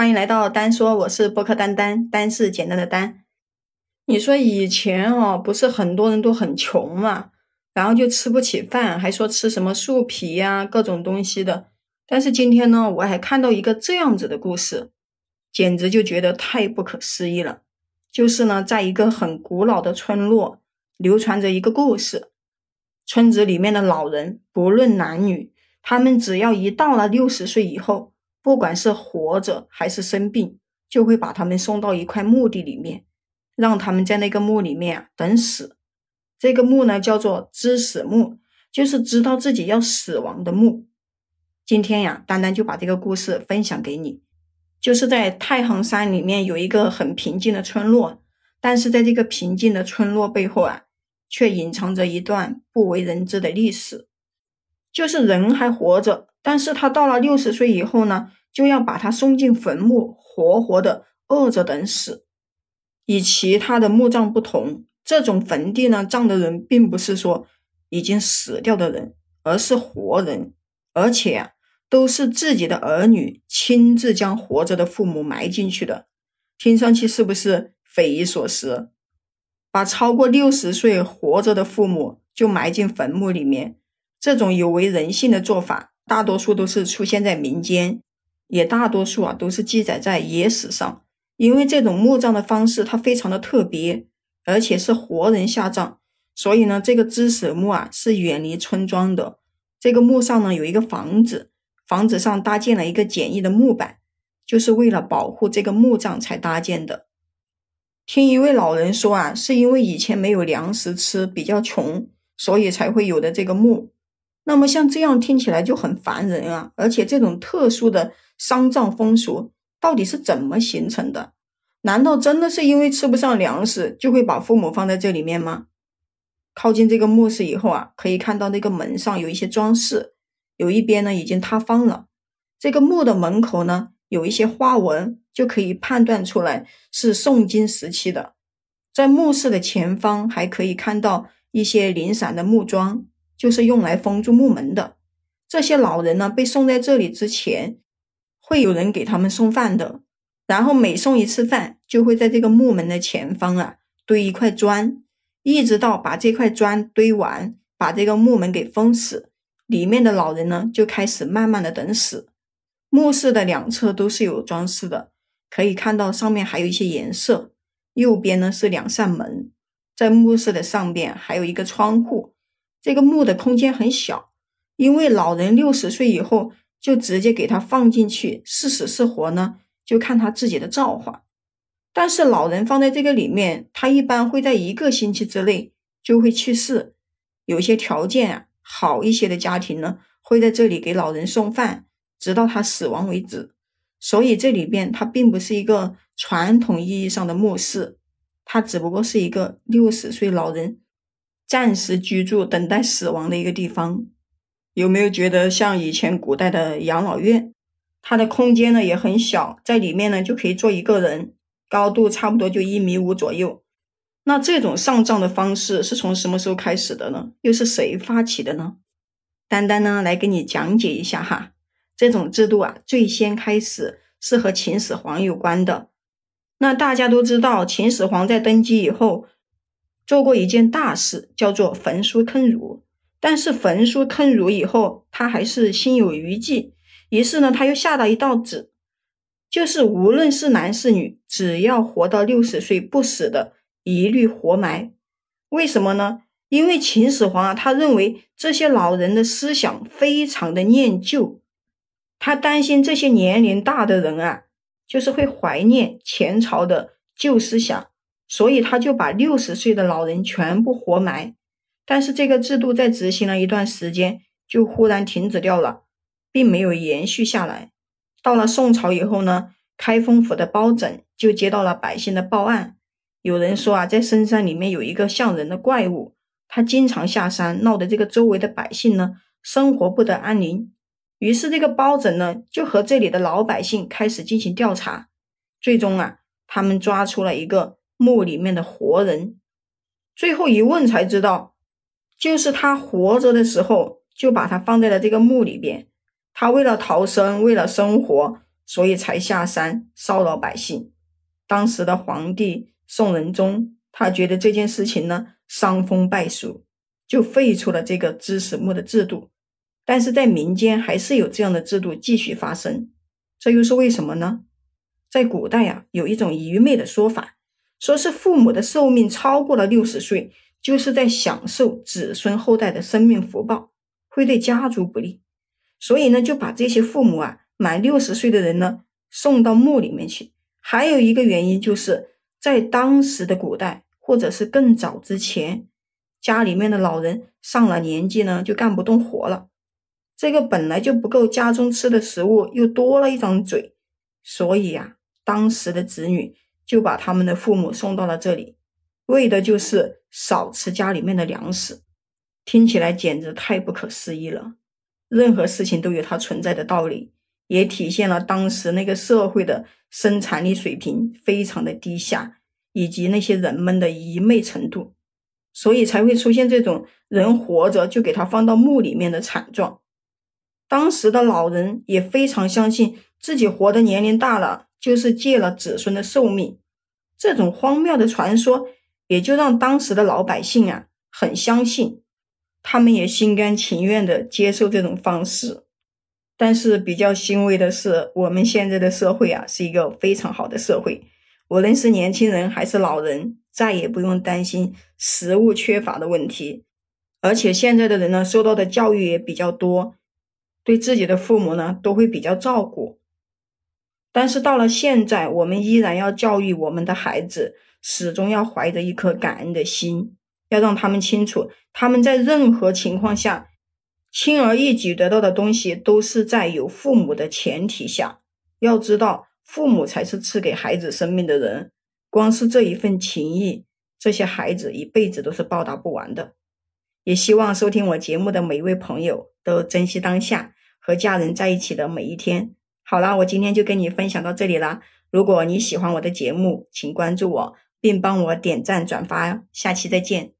欢迎来到丹说，我是播客丹丹，丹是简单的丹。你说以前哦，不是很多人都很穷嘛，然后就吃不起饭，还说吃什么树皮呀，各种东西的。但是今天呢，我还看到一个这样子的故事，简直就觉得太不可思议了。就是呢，在一个很古老的村落，流传着一个故事。村子里面的老人，不论男女，他们只要一到了六十岁以后，不管是活着还是生病，就会把他们送到一块墓地里面，让他们在那个墓里面啊等死。这个墓呢叫做知死墓，就是知道自己要死亡的墓。今天呀，丹丹就把这个故事分享给你。就是在太行山里面有一个很平静的村落，但是在这个平静的村落背后啊，却隐藏着一段不为人知的历史。就是人还活着。但是他到了六十岁以后呢，就要把他送进坟墓，活活的饿着等死。与其他的墓葬不同，这种坟地呢，葬的人并不是说已经死掉的人，而是活人，而且啊，都是自己的儿女亲自将活着的父母埋进去的。听上去是不是匪夷所思？把超过六十岁活着的父母就埋进坟墓里面，这种有违人性的做法。大多数都是出现在民间，也大多数啊都是记载在野史上。因为这种墓葬的方式它非常的特别，而且是活人下葬，所以呢，这个知死墓啊是远离村庄的。这个墓上呢有一个房子，房子上搭建了一个简易的木板，就是为了保护这个墓葬才搭建的。听一位老人说啊，是因为以前没有粮食吃，比较穷，所以才会有的这个墓。那么像这样听起来就很烦人啊！而且这种特殊的丧葬风俗到底是怎么形成的？难道真的是因为吃不上粮食就会把父母放在这里面吗？靠近这个墓室以后啊，可以看到那个门上有一些装饰，有一边呢已经塌方了。这个墓的门口呢有一些花纹，就可以判断出来是宋金时期的。在墓室的前方还可以看到一些零散的木桩。就是用来封住木门的。这些老人呢，被送在这里之前，会有人给他们送饭的。然后每送一次饭，就会在这个木门的前方啊堆一块砖，一直到把这块砖堆完，把这个木门给封死。里面的老人呢，就开始慢慢的等死。墓室的两侧都是有装饰的，可以看到上面还有一些颜色。右边呢是两扇门，在墓室的上边还有一个窗户。这个墓的空间很小，因为老人六十岁以后就直接给他放进去，是死是活呢，就看他自己的造化。但是老人放在这个里面，他一般会在一个星期之内就会去世。有些条件好一些的家庭呢，会在这里给老人送饭，直到他死亡为止。所以这里边它并不是一个传统意义上的墓室，它只不过是一个六十岁老人。暂时居住、等待死亡的一个地方，有没有觉得像以前古代的养老院？它的空间呢也很小，在里面呢就可以坐一个人，高度差不多就一米五左右。那这种上葬的方式是从什么时候开始的呢？又是谁发起的呢？丹丹呢来给你讲解一下哈。这种制度啊，最先开始是和秦始皇有关的。那大家都知道，秦始皇在登基以后。做过一件大事，叫做焚书坑儒。但是焚书坑儒以后，他还是心有余悸。于是呢，他又下了一道旨，就是无论是男是女，只要活到六十岁不死的，一律活埋。为什么呢？因为秦始皇啊，他认为这些老人的思想非常的念旧，他担心这些年龄大的人啊，就是会怀念前朝的旧思想。所以他就把六十岁的老人全部活埋，但是这个制度在执行了一段时间，就忽然停止掉了，并没有延续下来。到了宋朝以后呢，开封府的包拯就接到了百姓的报案，有人说啊，在深山里面有一个像人的怪物，他经常下山，闹得这个周围的百姓呢生活不得安宁。于是这个包拯呢就和这里的老百姓开始进行调查，最终啊，他们抓出了一个。墓里面的活人，最后一问才知道，就是他活着的时候就把他放在了这个墓里边。他为了逃生，为了生活，所以才下山骚扰百姓。当时的皇帝宋仁宗，他觉得这件事情呢伤风败俗，就废除了这个知史墓的制度。但是在民间还是有这样的制度继续发生，这又是为什么呢？在古代呀，有一种愚昧的说法，说是父母的寿命超过了六十岁，就是在享受子孙后代的生命福报，会对家族不利，所以呢，就把这些父母啊满六十岁的人呢送到墓里面去。还有一个原因，就是在当时的古代，或者是更早之前，家里面的老人上了年纪呢，就干不动活了。这个本来就不够家中吃的食物，又多了一张嘴，所以呀，当时的子女就把他们的父母送到了这里，为的就是少吃家里面的粮食。听起来简直太不可思议了。任何事情都有它存在的道理，也体现了当时那个社会的生产力水平非常的低下，以及那些人们的愚昧程度，所以才会出现这种人活着就给他放到墓里面的惨状。当时的老人也非常相信自己活的年龄大了，就是借了子孙的寿命。这种荒谬的传说，也就让当时的老百姓啊很相信，他们也心甘情愿的接受这种方式。但是比较欣慰的是，我们现在的社会啊是一个非常好的社会，无论是年轻人还是老人，再也不用担心食物缺乏的问题。而且现在的人呢，受到的教育也比较多。对自己的父母呢，都会比较照顾。但是到了现在，我们依然要教育我们的孩子，始终要怀着一颗感恩的心，要让他们清楚，他们在任何情况下，轻而易举得到的东西，都是在有父母的前提下。要知道，父母才是赐给孩子生命的人，光是这一份情谊，这些孩子一辈子都是报答不完的。也希望收听我节目的每一位朋友都珍惜当下和家人在一起的每一天。好了，我今天就跟你分享到这里啦。如果你喜欢我的节目，请关注我，并帮我点赞转发。下期再见。